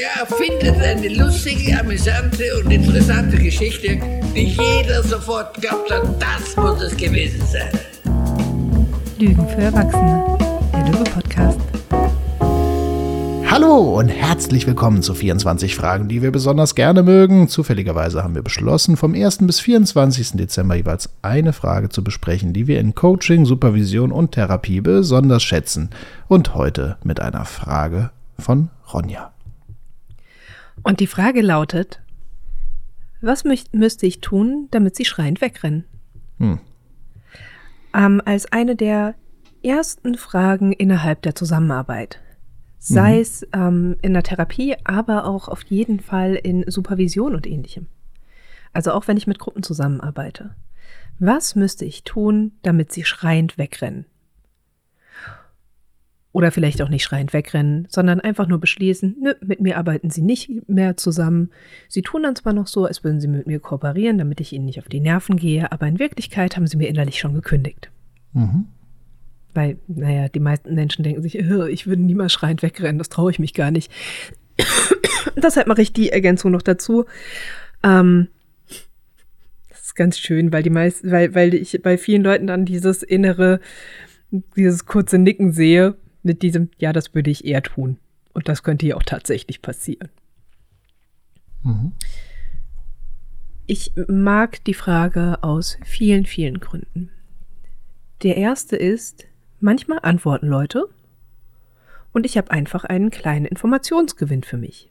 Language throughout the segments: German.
Der erfindet eine lustige, amüsante und interessante Geschichte, die jeder sofort glaubt hat, das muss es gewesen sein. Lügen für Erwachsene, der Lüge-Podcast. Hallo und herzlich willkommen zu 24 Fragen, die wir besonders gerne mögen. Zufälligerweise haben wir beschlossen, vom 1. bis 24. Dezember jeweils eine Frage zu besprechen, die wir in Coaching, Supervision und Therapie besonders schätzen. Und heute mit einer Frage von Ronja. Und die Frage lautet, was müsste ich tun, damit sie schreiend wegrennen? Hm. Ähm, als eine der ersten Fragen innerhalb der Zusammenarbeit. Sei mhm. es ähm, in der Therapie, aber auch auf jeden Fall in Supervision und ähnlichem. Also auch wenn ich mit Gruppen zusammenarbeite. Was müsste ich tun, damit sie schreiend wegrennen? Oder vielleicht auch nicht schreiend wegrennen, sondern einfach nur beschließen, nö, mit mir arbeiten sie nicht mehr zusammen. Sie tun dann zwar noch so, als würden sie mit mir kooperieren, damit ich ihnen nicht auf die Nerven gehe, aber in Wirklichkeit haben sie mir innerlich schon gekündigt. Mhm. Weil, naja, die meisten Menschen denken sich, ich würde niemals schreiend wegrennen, das traue ich mich gar nicht. Deshalb mache ich die Ergänzung noch dazu. Ähm, das ist ganz schön, weil die meisten, weil, weil ich bei vielen Leuten dann dieses innere, dieses kurze Nicken sehe mit diesem, ja, das würde ich eher tun. Und das könnte ja auch tatsächlich passieren. Mhm. Ich mag die Frage aus vielen, vielen Gründen. Der erste ist, manchmal antworten Leute und ich habe einfach einen kleinen Informationsgewinn für mich.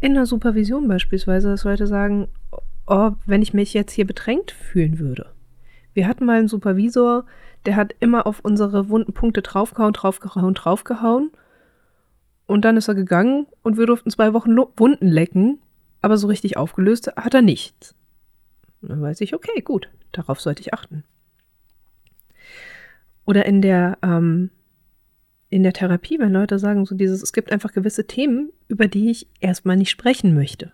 In der Supervision beispielsweise, dass Leute sagen, oh, wenn ich mich jetzt hier bedrängt fühlen würde. Wir hatten mal einen Supervisor, der hat immer auf unsere wunden Punkte draufgehauen, draufgehauen, draufgehauen. Und dann ist er gegangen und wir durften zwei Wochen Wunden lecken, aber so richtig aufgelöst hat er nichts. dann weiß ich, okay, gut, darauf sollte ich achten. Oder in der, ähm, in der Therapie, wenn Leute sagen, so dieses, es gibt einfach gewisse Themen, über die ich erstmal nicht sprechen möchte.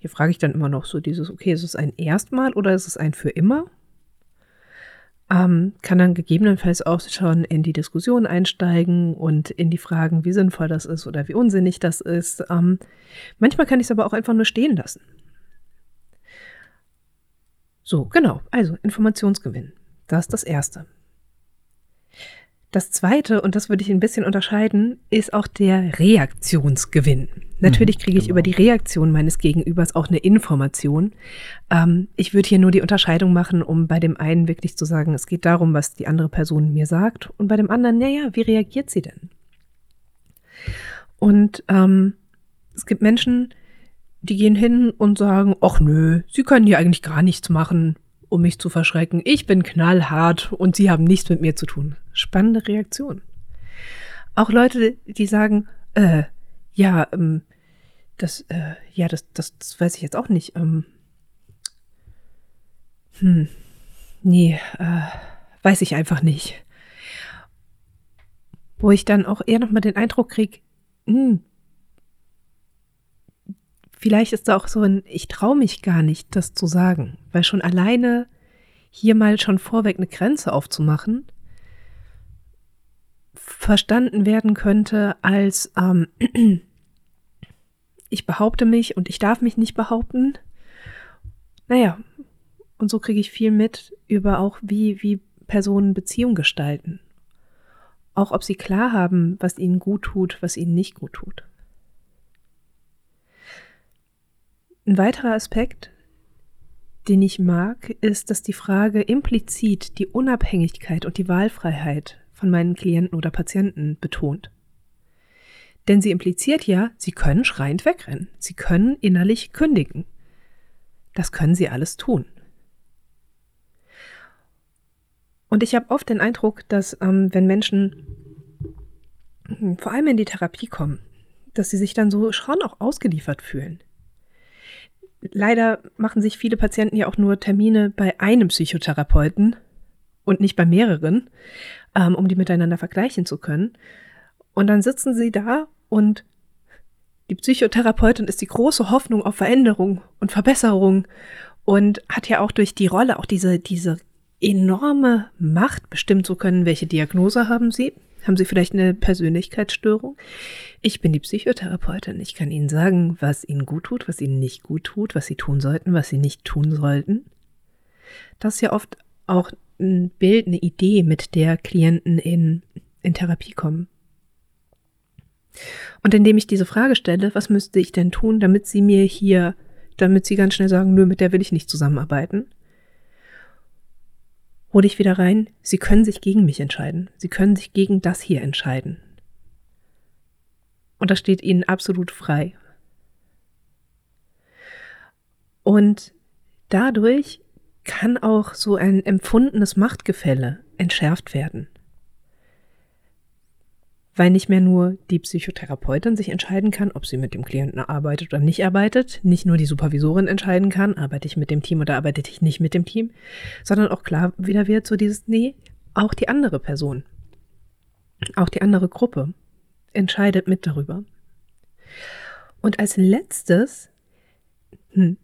Hier frage ich dann immer noch so dieses, okay, ist es ein Erstmal oder ist es ein für immer? ähm, kann dann gegebenenfalls auch schon in die Diskussion einsteigen und in die Fragen, wie sinnvoll das ist oder wie unsinnig das ist. Ähm, manchmal kann ich es aber auch einfach nur stehen lassen. So, genau. Also Informationsgewinn. Das ist das Erste. Das zweite, und das würde ich ein bisschen unterscheiden, ist auch der Reaktionsgewinn. Natürlich mhm, kriege ich genau. über die Reaktion meines Gegenübers auch eine Information. Ähm, ich würde hier nur die Unterscheidung machen, um bei dem einen wirklich zu sagen, es geht darum, was die andere Person mir sagt, und bei dem anderen, naja, wie reagiert sie denn? Und ähm, es gibt Menschen, die gehen hin und sagen, ach nö, sie können hier eigentlich gar nichts machen um mich zu verschrecken. Ich bin knallhart und sie haben nichts mit mir zu tun. Spannende Reaktion. Auch Leute, die sagen, äh, ja, ähm, das, äh, ja, das, das, das weiß ich jetzt auch nicht. Ähm, hm, nee, äh, weiß ich einfach nicht. Wo ich dann auch eher nochmal den Eindruck kriege, hm, vielleicht ist da auch so ein, ich traue mich gar nicht, das zu sagen, weil schon alleine hier mal schon vorweg eine Grenze aufzumachen, verstanden werden könnte als ähm, ich behaupte mich und ich darf mich nicht behaupten. Naja, und so kriege ich viel mit über auch, wie, wie Personen Beziehung gestalten. Auch ob sie klar haben, was ihnen gut tut, was ihnen nicht gut tut. Ein weiterer Aspekt, den ich mag, ist, dass die Frage implizit die Unabhängigkeit und die Wahlfreiheit von meinen Klienten oder Patienten betont. Denn sie impliziert ja, sie können schreiend wegrennen, sie können innerlich kündigen. Das können sie alles tun. Und ich habe oft den Eindruck, dass ähm, wenn Menschen hm, vor allem in die Therapie kommen, dass sie sich dann so schon auch ausgeliefert fühlen leider machen sich viele Patienten ja auch nur Termine bei einem Psychotherapeuten und nicht bei mehreren, ähm, um die miteinander vergleichen zu können. Und dann sitzen sie da und die Psychotherapeutin ist die große Hoffnung auf Veränderung und Verbesserung und hat ja auch durch die Rolle auch diese, diese enorme Macht bestimmt zu können, welche Diagnose haben sie, Haben Sie vielleicht eine Persönlichkeitsstörung? Ich bin die Psychotherapeutin. Ich kann Ihnen sagen, was Ihnen gut tut, was Ihnen nicht gut tut, was Sie tun sollten, was Sie nicht tun sollten. Das ist ja oft auch ein Bild, eine Idee, mit der Klienten in, in Therapie kommen. Und indem ich diese Frage stelle, was müsste ich denn tun, damit Sie mir hier, damit Sie ganz schnell sagen, nö, mit der will ich nicht zusammenarbeiten, hole ich wieder rein, Sie können sich gegen mich entscheiden. Sie können sich gegen das hier entscheiden. Und das steht Ihnen absolut frei. Und dadurch kann auch so ein empfundenes Machtgefälle entschärft werden weil nicht mehr nur die Psychotherapeutin sich entscheiden kann, ob sie mit dem Klienten arbeitet oder nicht arbeitet, nicht nur die Supervisorin entscheiden kann, arbeite ich mit dem Team oder arbeite ich nicht mit dem Team, sondern auch klar wieder wird so dieses, nee, auch die andere Person, auch die andere Gruppe entscheidet mit darüber. Und als letztes hm,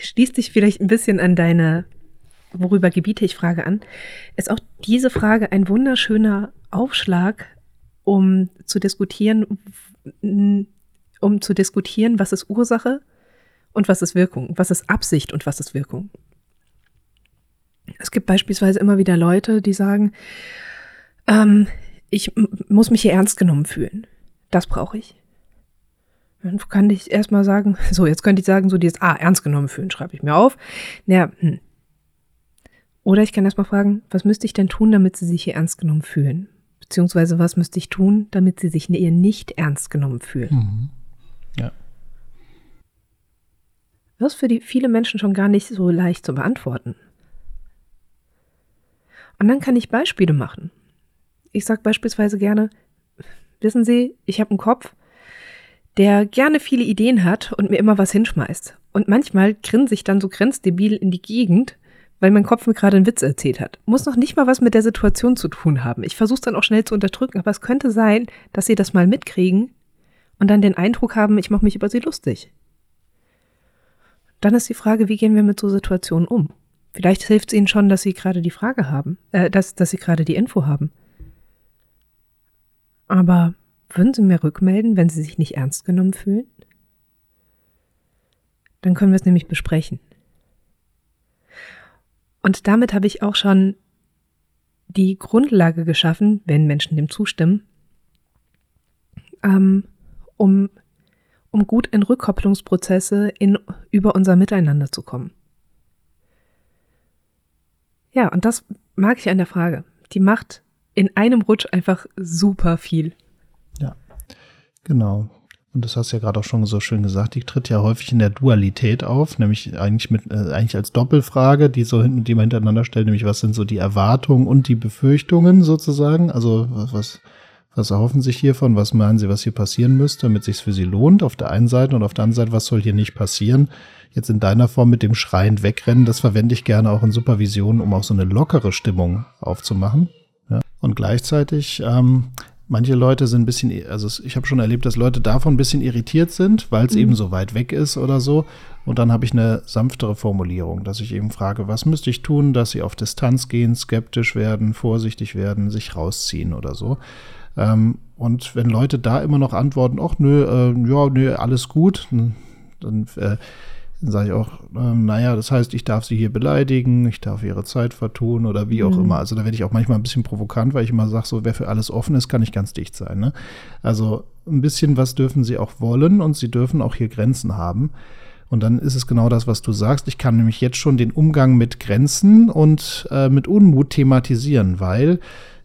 schließt sich vielleicht ein bisschen an deine, worüber gebiete ich Frage an, ist auch diese Frage ein wunderschöner Aufschlag um zu diskutieren, um zu diskutieren, was ist Ursache und was ist Wirkung, was ist Absicht und was ist Wirkung. Es gibt beispielsweise immer wieder Leute, die sagen, ähm, ich muss mich hier ernst genommen fühlen. Das brauche ich. Dann kann ich erstmal sagen, so, jetzt könnte ich sagen, so dieses, ah, ernst genommen fühlen, schreibe ich mir auf. Naja, hm. Oder ich kann erstmal fragen, was müsste ich denn tun, damit sie sich hier ernst genommen fühlen? Beziehungsweise was müsste ich tun, damit sie sich ihr nicht ernst genommen fühlen? Mhm. Ja. Das ist für die viele Menschen schon gar nicht so leicht zu beantworten. Und dann kann ich Beispiele machen. Ich sage beispielsweise gerne, wissen Sie, ich habe einen Kopf, der gerne viele Ideen hat und mir immer was hinschmeißt. Und manchmal grinse ich dann so grenzdebil in die Gegend weil mein Kopf mir gerade einen Witz erzählt hat. Muss noch nicht mal was mit der Situation zu tun haben. Ich versuche es dann auch schnell zu unterdrücken, aber es könnte sein, dass sie das mal mitkriegen und dann den Eindruck haben, ich mache mich über sie lustig. Dann ist die Frage, wie gehen wir mit so Situationen um? Vielleicht hilft es ihnen schon, dass sie gerade die Frage haben, äh, dass, dass sie gerade die Info haben. Aber würden sie mir rückmelden, wenn sie sich nicht ernst genommen fühlen? Dann können wir es nämlich besprechen. Und damit habe ich auch schon die Grundlage geschaffen, wenn Menschen dem zustimmen, ähm, um, um gut in Rückkopplungsprozesse in, über unser Miteinander zu kommen. Ja, und das mag ich an der Frage. Die macht in einem Rutsch einfach super viel. Ja, genau. Und das hast du ja gerade auch schon so schön gesagt, die tritt ja häufig in der Dualität auf, nämlich eigentlich mit äh, eigentlich als Doppelfrage, die so die man hintereinander stellt, nämlich was sind so die Erwartungen und die Befürchtungen sozusagen? Also was was erhoffen sich hiervon? Was meinen Sie, was hier passieren müsste, damit sich für Sie lohnt? Auf der einen Seite und auf der anderen Seite, was soll hier nicht passieren? Jetzt in deiner Form mit dem schreiend wegrennen, das verwende ich gerne auch in Supervisionen, um auch so eine lockere Stimmung aufzumachen. Ja. Und gleichzeitig ähm, manche Leute sind ein bisschen, also ich habe schon erlebt, dass Leute davon ein bisschen irritiert sind, weil es mhm. eben so weit weg ist oder so. Und dann habe ich eine sanftere Formulierung, dass ich eben frage, was müsste ich tun, dass sie auf Distanz gehen, skeptisch werden, vorsichtig werden, sich rausziehen oder so. Ähm, und wenn Leute da immer noch antworten, ach nö, äh, ja, nö, alles gut, dann äh, dann sage ich auch, äh, naja, das heißt, ich darf sie hier beleidigen, ich darf ihre Zeit vertun oder wie auch mhm. immer. Also da werde ich auch manchmal ein bisschen provokant, weil ich immer sage, so wer für alles offen ist, kann nicht ganz dicht sein. Ne? Also ein bisschen was dürfen sie auch wollen und sie dürfen auch hier Grenzen haben. Und dann ist es genau das, was du sagst. Ich kann nämlich jetzt schon den Umgang mit Grenzen und äh, mit Unmut thematisieren, weil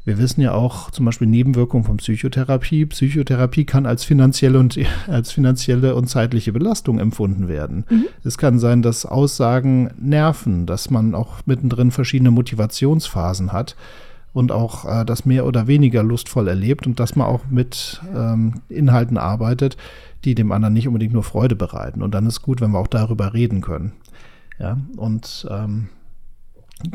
wir wissen ja auch zum Beispiel Nebenwirkungen von Psychotherapie. Psychotherapie kann als finanzielle und, als finanzielle und zeitliche Belastung empfunden werden. Mhm. Es kann sein, dass Aussagen nerven, dass man auch mittendrin verschiedene Motivationsphasen hat und auch äh, das mehr oder weniger lustvoll erlebt und dass man auch mit ähm, Inhalten arbeitet, die dem anderen nicht unbedingt nur Freude bereiten. Und dann ist gut, wenn wir auch darüber reden können. Ja, und ähm,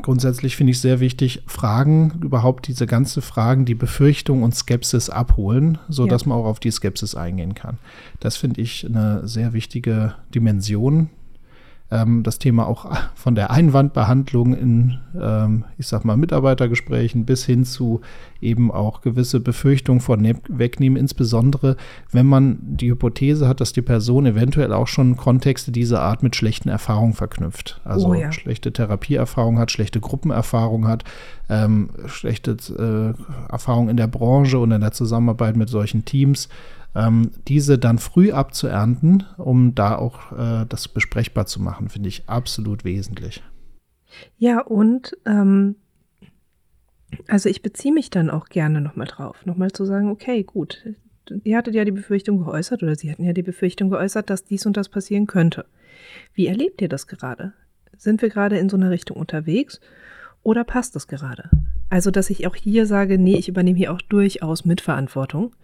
Grundsätzlich finde ich sehr wichtig, Fragen, überhaupt diese ganze Fragen, die Befürchtung und Skepsis abholen, sodass ja. man auch auf die Skepsis eingehen kann. Das finde ich eine sehr wichtige Dimension. Ähm, das Thema auch von der Einwandbehandlung in, ähm, ich sag mal, Mitarbeitergesprächen bis hin zu eben auch gewisse Befürchtungen von ne-, wegnehmen, insbesondere wenn man die Hypothese hat, dass die Person eventuell auch schon Kontexte dieser Art mit schlechten Erfahrungen verknüpft. Also Oh ja. schlechte Therapieerfahrung hat, schlechte Gruppenerfahrung hat, ähm, schlechte äh, Erfahrung in der Branche und in der Zusammenarbeit mit solchen Teams ähm, diese dann früh abzuernten, um da auch äh, das besprechbar zu machen, finde ich absolut wesentlich. Ja, und ähm, also ich beziehe mich dann auch gerne nochmal drauf, nochmal zu sagen, okay, gut, ihr hattet ja die Befürchtung geäußert oder Sie hatten ja die Befürchtung geäußert, dass dies und das passieren könnte. Wie erlebt ihr das gerade? Sind wir gerade in so einer Richtung unterwegs oder passt das gerade? Also, dass ich auch hier sage, nee, ich übernehme hier auch durchaus Mitverantwortung,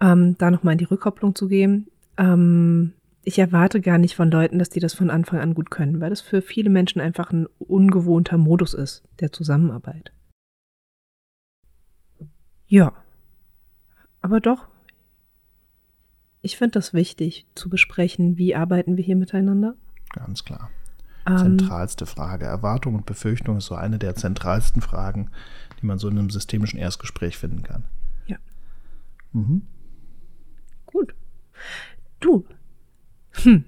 ähm, da nochmal in die Rückkopplung zu gehen. Ähm, ich erwarte gar nicht von Leuten, dass die das von Anfang an gut können, weil das für viele Menschen einfach ein ungewohnter Modus ist der Zusammenarbeit. Ja, aber doch, ich finde das wichtig zu besprechen, wie arbeiten wir hier miteinander. Ganz klar. Ähm, Zentralste Frage. Erwartung und Befürchtung ist so eine der zentralsten Fragen, die man so in einem systemischen Erstgespräch finden kann. Ja. Mhm. Du. Hm.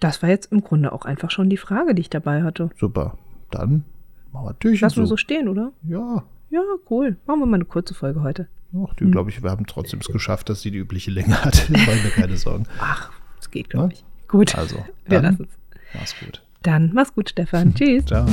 Das war jetzt im Grunde auch einfach schon die Frage, die ich dabei hatte. Super. Dann machen wir Türchen wir zu. so stehen, oder? Ja. Ja, cool. Machen wir mal eine kurze Folge heute. Ach, die, Hm. glaube ich, wir haben trotzdem es geschafft, dass sie die übliche Länge hat. Machen wir keine Sorgen. Ach, es geht, glaube ich. Gut. Also, wir dann lassen es. mach's gut. Dann mach's gut, Stefan. Tschüss. Ciao.